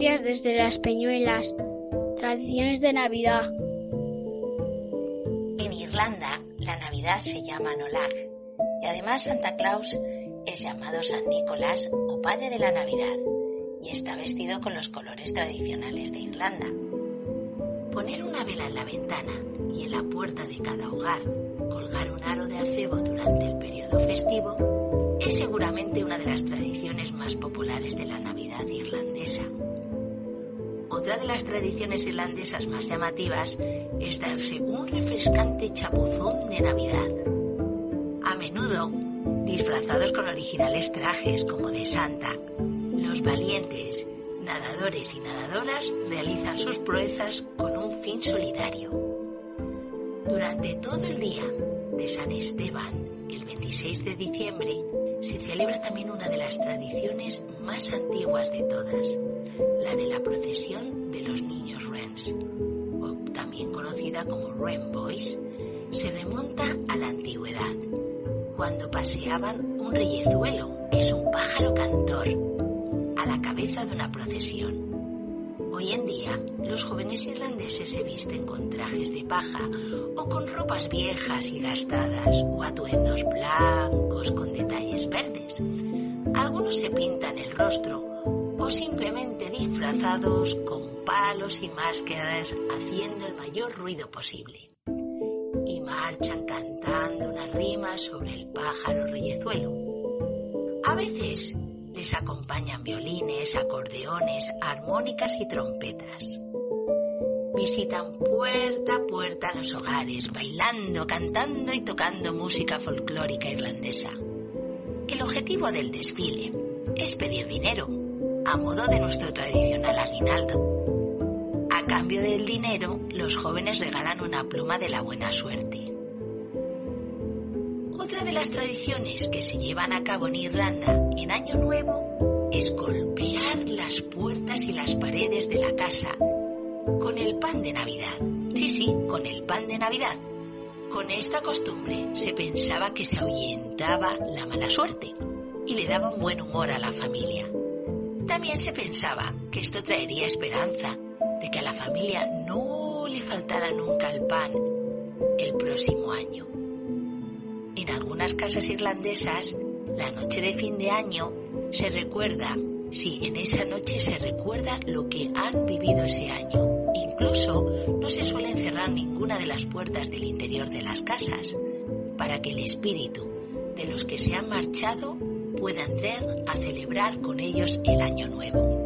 Desde las Peñuelas. Tradiciones de Navidad. En Irlanda, la Navidad se llama Nolag y además Santa Claus es llamado San Nicolás o Padre de la Navidad y está vestido con los colores tradicionales de Irlanda. Poner una vela en la ventana y en la puerta de cada hogar colgar un aro de acebo durante el periodo festivo es seguramente una de las tradiciones más populares de la Navidad irlandesa. Otra de las tradiciones irlandesas más llamativas es darse un refrescante chapuzón de Navidad. A menudo, disfrazados con originales trajes como de Santa, los valientes, nadadores y nadadoras realizan sus proezas con un fin solidario. Durante todo el día de San Esteban, el 26 de diciembre, se celebra también una de las tradiciones más antiguas de todas, la de la procesión de los niños Wrens, o también conocida como Wren Boys, se remonta a la antigüedad, cuando paseaban un reyezuelo, que es un pájaro cantor, a la cabeza de una procesión. Hoy en día, los jóvenes irlandeses se visten con trajes de paja o con ropas viejas y gastadas o atuendos blancos con detalles verdes. Algunos se pintan el rostro o simplemente disfrazados con palos y máscaras haciendo el mayor ruido posible. Y marchan cantando unas rimas sobre el pájaro reyezuelo. A veces les acompañan violines, acordeones, armónicas y trompetas. Visitan puerta a puerta los hogares, bailando, cantando y tocando música folclórica irlandesa. El objetivo del desfile es pedir dinero, a modo de nuestro tradicional aguinaldo. A cambio del dinero, los jóvenes regalan una pluma de la buena suerte. Otra de las tradiciones que se llevan a cabo en Irlanda en Año Nuevo es golpear las puertas y las paredes de la casa con el pan de Navidad. Sí, sí, con el pan de Navidad. Con esta costumbre se pensaba que se ahuyentaba la mala suerte y le daba un buen humor a la familia. También se pensaba que esto traería esperanza de que a la familia no le faltara nunca el pan el próximo año. En algunas casas irlandesas, la noche de fin de año se recuerda, sí, en esa noche se recuerda lo que han vivido ese año. Incluso no se suelen cerrar ninguna de las puertas del interior de las casas para que el espíritu de los que se han marchado pueda entrar a celebrar con ellos el año nuevo.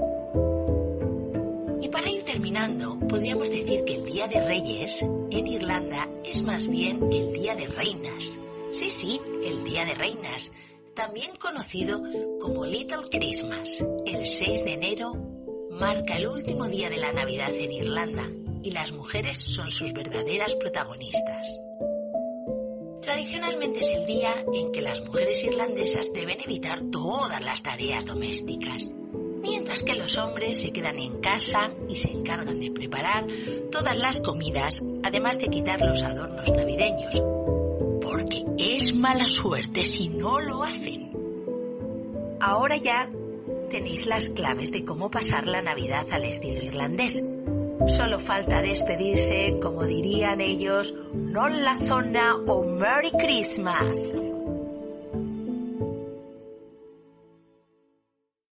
Y para ir terminando, podríamos decir que el Día de Reyes en Irlanda es más bien el Día de Reinas. Sí, sí, el Día de Reinas, también conocido como Little Christmas. El 6 de enero marca el último día de la Navidad en Irlanda y las mujeres son sus verdaderas protagonistas. Tradicionalmente es el día en que las mujeres irlandesas deben evitar todas las tareas domésticas, mientras que los hombres se quedan en casa y se encargan de preparar todas las comidas, además de quitar los adornos navideños, porque es mala suerte si no lo hacen. Ahora ya tenéis las claves de cómo pasar la Navidad al estilo irlandés. Solo falta despedirse, como dirían ellos, non la zona o Merry Christmas.